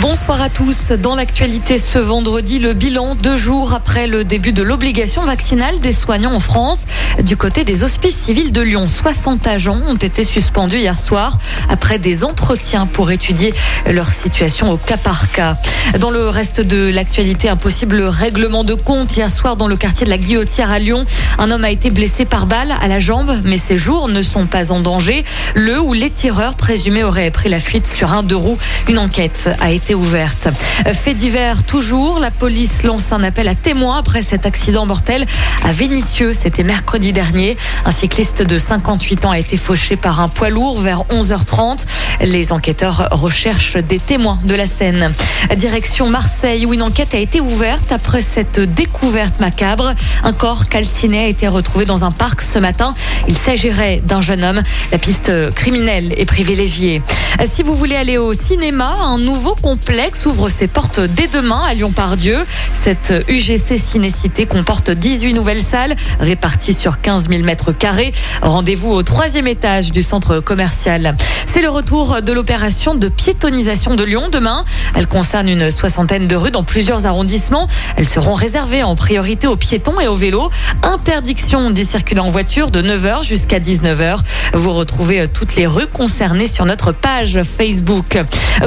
Bonsoir à tous. Dans l'actualité ce vendredi, le bilan deux jours après le début de l'obligation vaccinale des soignants en France. Du côté des hospices civils de Lyon, 60 agents ont été suspendus hier soir après des entretiens pour étudier leur situation au cas par cas. Dans le reste de l'actualité, un possible règlement de compte hier soir dans le quartier de la Guillotière à Lyon. Un homme a été blessé par balle à la jambe, mais ses jours ne sont pas en danger. Le ou les tireurs présumés auraient pris la fuite sur un deux roues. Une enquête a été ouverte. Fait divers toujours, la police lance un appel à témoins après cet accident mortel à Vénissieux. C'était mercredi dernier. Un cycliste de 58 ans a été fauché par un poids lourd vers 11h30. Les enquêteurs recherchent des témoins de la scène. Direction Marseille où une enquête a été ouverte après cette découverte macabre. Un corps calciné a été retrouvé dans un parc ce matin. Il s'agirait d'un jeune homme. La piste criminelle est privilégiée. Si vous voulez aller au cinéma, un nouveau complexe ouvre ses portes dès demain à Lyon-Pardieu. Cette UGC Cinécité comporte 18 nouvelles salles réparties sur 15 000 mètres carrés. Rendez-vous au troisième étage du centre commercial. C'est le retour de l'opération de piétonisation de Lyon demain. Elle concerne une soixantaine de rues dans plusieurs arrondissements. Elles seront réservées en priorité aux piétons et aux vélos. Interdiction d'y circuler en voiture de 9h jusqu'à 19h. Vous retrouvez toutes les rues concernées sur notre page Facebook.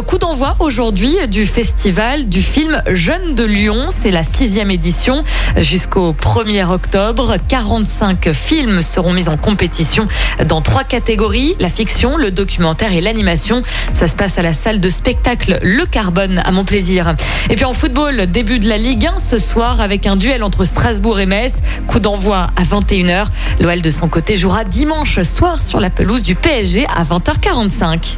Coup d'envoi aujourd'hui du festival du film Jeunes de Lyon. C'est la sixième édition jusqu'au 1er octobre. 45 films seront mis en compétition dans trois catégories, la fiction, le documentaire et l'animation. Ça se passe à la salle de spectacle Le Carbone à Montplaisir. Et puis en football, début de la Ligue 1 ce soir avec un duel entre Strasbourg et Metz. Coup d'envoi à 21h. L'OL de son côté jouera dimanche soir sur la pelouse du PSG à 20h45.